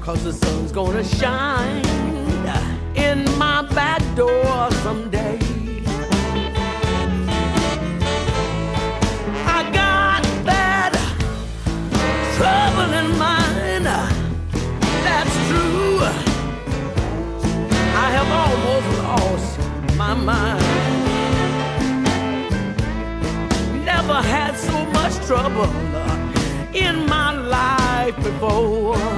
Cause the sun's gonna shine in my back door someday. I got that trouble in mind, that's true. I have almost lost my mind. Never had so much trouble life before.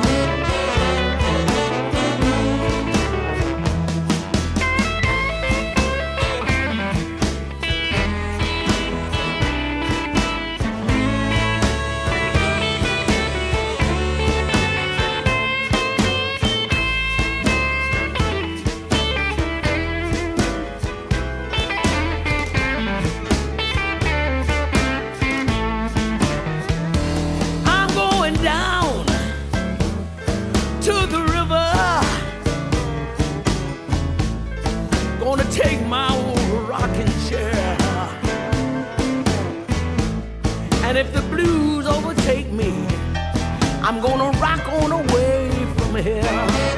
If the blues overtake me, I'm gonna rock on away from here.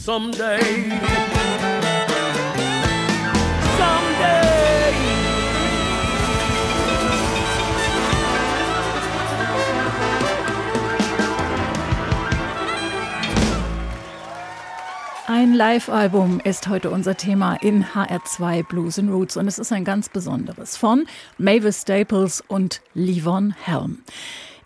Someday. Someday. Ein Live-Album ist heute unser Thema in HR2 Blues and Roots und es ist ein ganz besonderes von Mavis Staples und Livon Helm.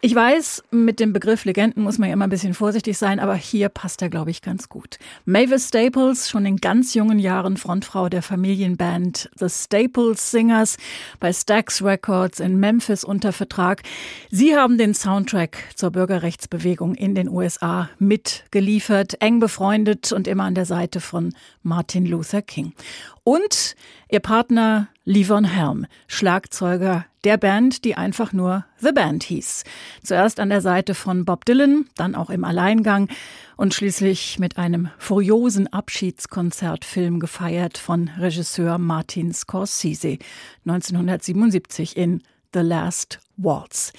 Ich weiß, mit dem Begriff Legenden muss man ja immer ein bisschen vorsichtig sein, aber hier passt er, glaube ich, ganz gut. Mavis Staples, schon in ganz jungen Jahren Frontfrau der Familienband The Staples Singers bei Stax Records in Memphis unter Vertrag. Sie haben den Soundtrack zur Bürgerrechtsbewegung in den USA mitgeliefert, eng befreundet und immer an der Seite von Martin Luther King. Und ihr Partner Livon Helm, Schlagzeuger der Band, die einfach nur The Band hieß. Zuerst an der Seite von Bob Dylan, dann auch im Alleingang und schließlich mit einem furiosen Abschiedskonzertfilm gefeiert von Regisseur Martin Scorsese 1977 in The Last Waltz.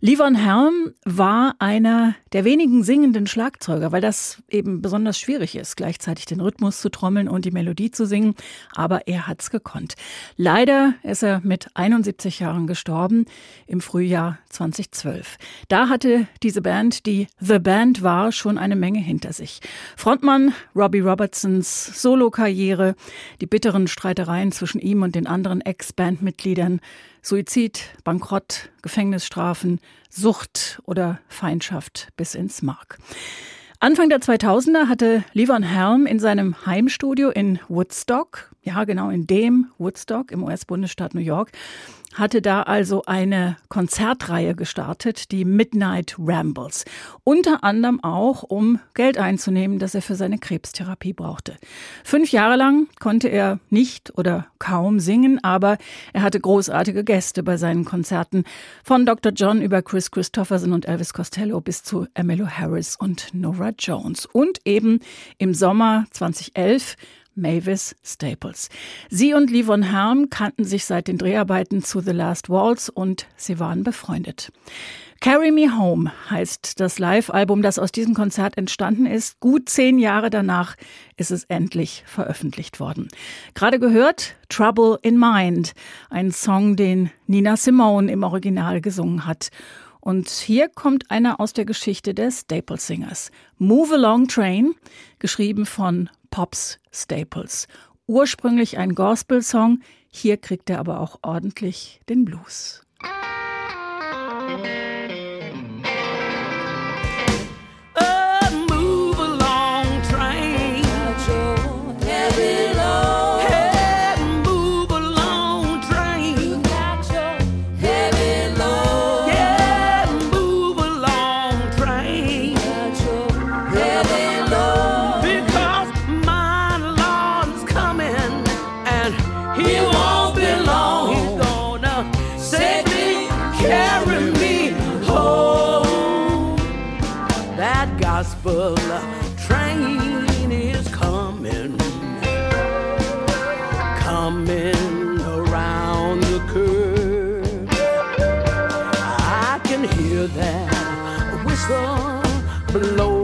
Livon Helm war einer der wenigen singenden Schlagzeuger, weil das eben besonders schwierig ist, gleichzeitig den Rhythmus zu trommeln und die Melodie zu singen. Aber er hat's gekonnt. Leider ist er mit 71 Jahren gestorben im Frühjahr 2012. Da hatte diese Band, die The Band war, schon eine Menge hinter sich. Frontmann Robbie Robertsons Solokarriere, die bitteren Streitereien zwischen ihm und den anderen Ex-Bandmitgliedern, Suizid, Bankrott, Gefängnisstrafen, Sucht oder Feindschaft bis ins Mark. Anfang der 2000er hatte Levon Helm in seinem Heimstudio in Woodstock, ja genau in dem Woodstock im US-Bundesstaat New York, hatte da also eine Konzertreihe gestartet, die Midnight Rambles. Unter anderem auch, um Geld einzunehmen, das er für seine Krebstherapie brauchte. Fünf Jahre lang konnte er nicht oder kaum singen, aber er hatte großartige Gäste bei seinen Konzerten. Von Dr. John über Chris Christopherson und Elvis Costello bis zu Emmylou Harris und Nora Jones. Und eben im Sommer 2011 Mavis Staples. Sie und Livon Herm kannten sich seit den Dreharbeiten zu The Last Waltz und sie waren befreundet. Carry Me Home heißt das Live-Album, das aus diesem Konzert entstanden ist. Gut zehn Jahre danach ist es endlich veröffentlicht worden. Gerade gehört Trouble in Mind, ein Song, den Nina Simone im Original gesungen hat. Und hier kommt einer aus der Geschichte der Staple Singers. Move Along Train, geschrieben von Pops Staples. Ursprünglich ein Gospel-Song, hier kriegt er aber auch ordentlich den Blues. She whistle blow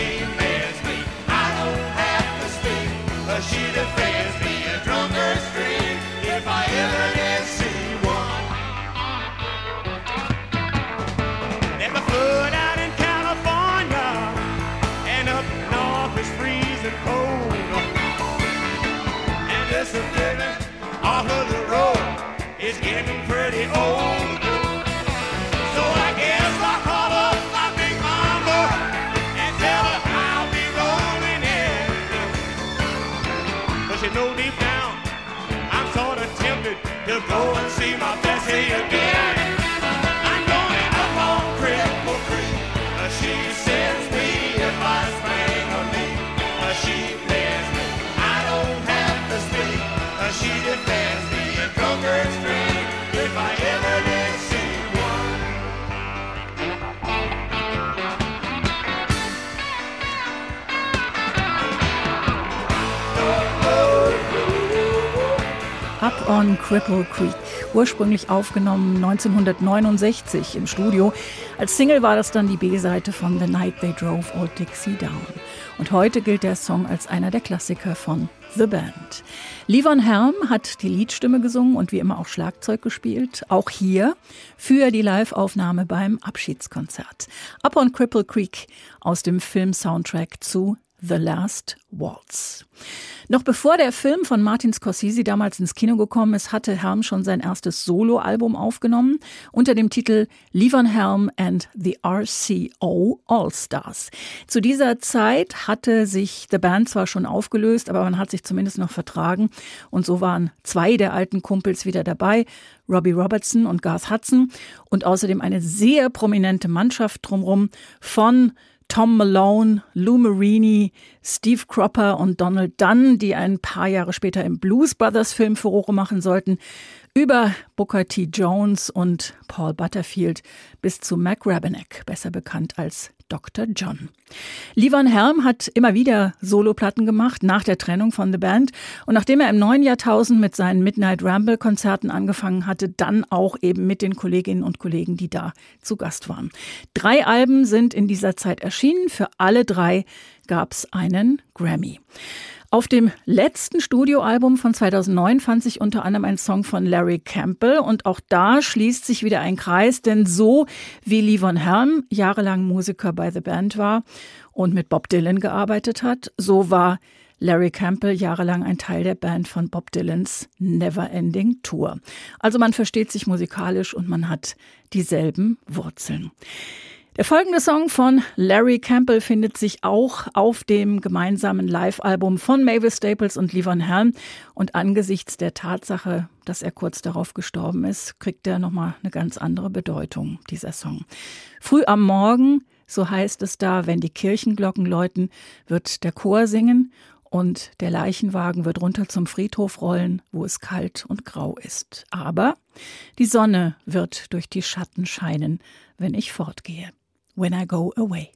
she mends me. I don't have to speak. Uh, she defends me a drunkard's dream if I ever did see one. There's a flood out in California, and up north it's freezing cold. And this forgiveness off of the road is getting to go and see my on Cripple Creek, ursprünglich aufgenommen 1969 im Studio. Als Single war das dann die B-Seite von The Night They Drove Old Dixie Down. Und heute gilt der Song als einer der Klassiker von The Band. Levon Helm hat die Liedstimme gesungen und wie immer auch Schlagzeug gespielt. Auch hier für die Live-Aufnahme beim Abschiedskonzert. Up on Cripple Creek aus dem Film-Soundtrack zu The Last Waltz. Noch bevor der Film von Martin Scorsese damals ins Kino gekommen ist, hatte Helm schon sein erstes Soloalbum aufgenommen unter dem Titel Levon Helm and the RCO All Stars. Zu dieser Zeit hatte sich The Band zwar schon aufgelöst, aber man hat sich zumindest noch vertragen und so waren zwei der alten Kumpels wieder dabei, Robbie Robertson und Garth Hudson und außerdem eine sehr prominente Mannschaft drumherum von Tom Malone, Lou Marini, Steve Cropper und Donald Dunn, die ein paar Jahre später im Blues Brothers Film Furore machen sollten, über Booker T. Jones und Paul Butterfield bis zu Mac Rabenek, besser bekannt als Dr. John. Levon Helm hat immer wieder Soloplatten gemacht nach der Trennung von The Band und nachdem er im neuen Jahrtausend mit seinen Midnight Ramble Konzerten angefangen hatte, dann auch eben mit den Kolleginnen und Kollegen, die da zu Gast waren. Drei Alben sind in dieser Zeit erschienen. Für alle drei gab es einen Grammy. Auf dem letzten Studioalbum von 2009 fand sich unter anderem ein Song von Larry Campbell und auch da schließt sich wieder ein Kreis, denn so wie Levon Helm jahrelang Musiker bei The Band war und mit Bob Dylan gearbeitet hat, so war Larry Campbell jahrelang ein Teil der Band von Bob Dylans Neverending Tour. Also man versteht sich musikalisch und man hat dieselben Wurzeln. Der folgende Song von Larry Campbell findet sich auch auf dem gemeinsamen Live-Album von Mavis Staples und Lee Van Helm. Und angesichts der Tatsache, dass er kurz darauf gestorben ist, kriegt er nochmal eine ganz andere Bedeutung, dieser Song. Früh am Morgen, so heißt es da, wenn die Kirchenglocken läuten, wird der Chor singen und der Leichenwagen wird runter zum Friedhof rollen, wo es kalt und grau ist. Aber die Sonne wird durch die Schatten scheinen, wenn ich fortgehe. when I go away.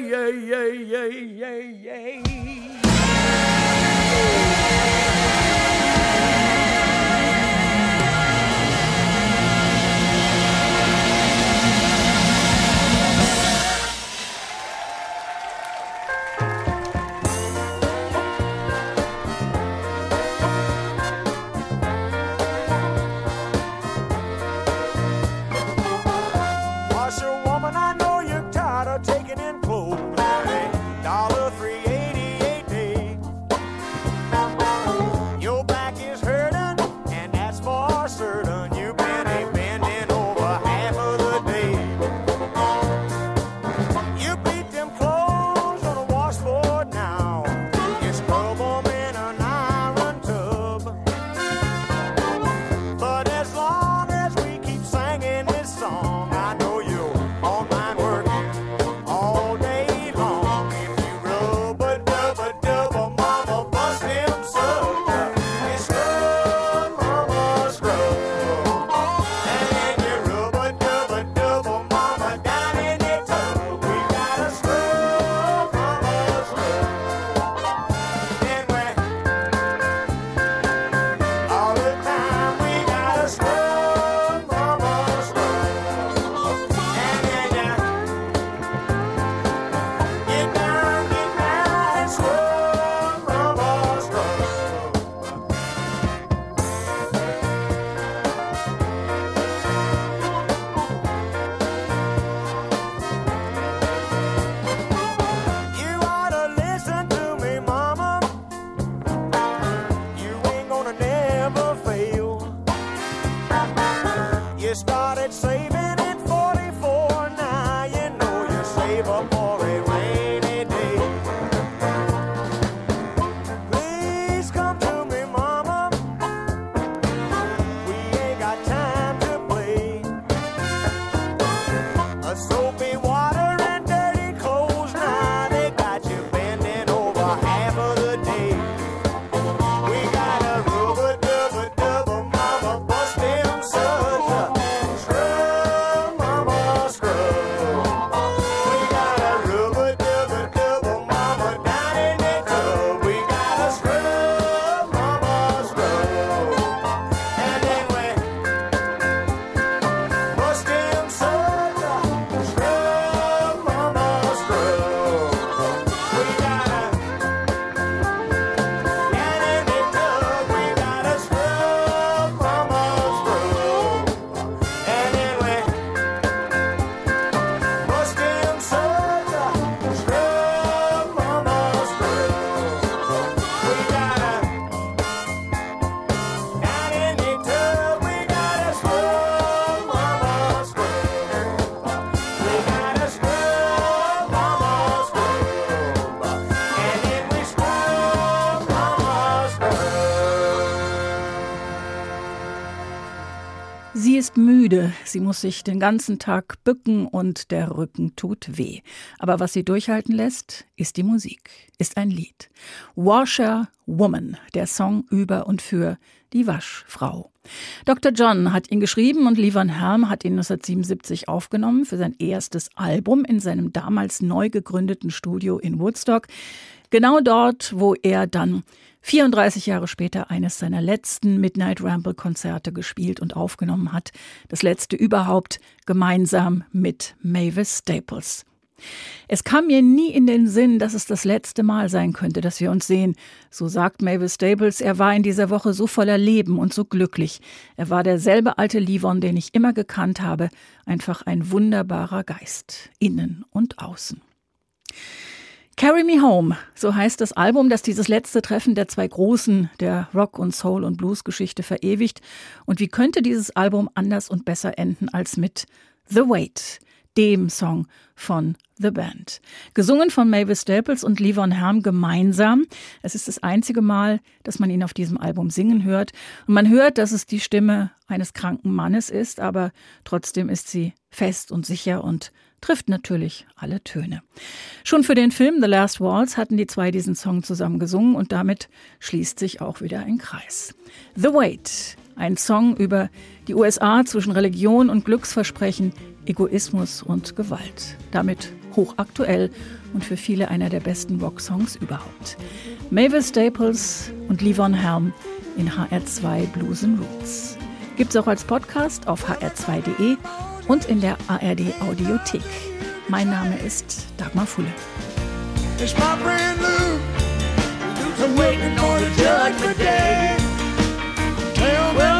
yay, yay, yay, yay, yay. Sie muss sich den ganzen Tag bücken und der Rücken tut weh. Aber was sie durchhalten lässt, ist die Musik, ist ein Lied. Washer Woman, der Song über und für die Waschfrau. Dr. John hat ihn geschrieben und Lee Van Helm hat ihn 1977 aufgenommen für sein erstes Album in seinem damals neu gegründeten Studio in Woodstock. Genau dort, wo er dann 34 Jahre später eines seiner letzten Midnight Ramble Konzerte gespielt und aufgenommen hat. Das letzte überhaupt gemeinsam mit Mavis Staples. Es kam mir nie in den Sinn, dass es das letzte Mal sein könnte, dass wir uns sehen. So sagt Mavis Staples, er war in dieser Woche so voller Leben und so glücklich. Er war derselbe alte Livon, den ich immer gekannt habe. Einfach ein wunderbarer Geist, innen und außen. Carry Me Home, so heißt das Album, das dieses letzte Treffen der zwei Großen der Rock- und Soul- und Blues-Geschichte verewigt. Und wie könnte dieses Album anders und besser enden als mit The Wait, dem Song von The Band. Gesungen von Mavis Staples und Levon Helm gemeinsam. Es ist das einzige Mal, dass man ihn auf diesem Album singen hört. Und man hört, dass es die Stimme eines kranken Mannes ist, aber trotzdem ist sie fest und sicher und trifft natürlich alle Töne. Schon für den Film The Last Waltz hatten die zwei diesen Song zusammen gesungen und damit schließt sich auch wieder ein Kreis. The Wait, ein Song über die USA zwischen Religion und Glücksversprechen, Egoismus und Gewalt. Damit hochaktuell und für viele einer der besten Rocksongs überhaupt. Mavis Staples und Livon Helm in HR2 Blues and Roots. Gibt's auch als Podcast auf hr2.de und in der ARD Audiothek. Mein Name ist Dagmar Fulle. It's my friend Lou. I'm waiting on the judgment day. Tell me,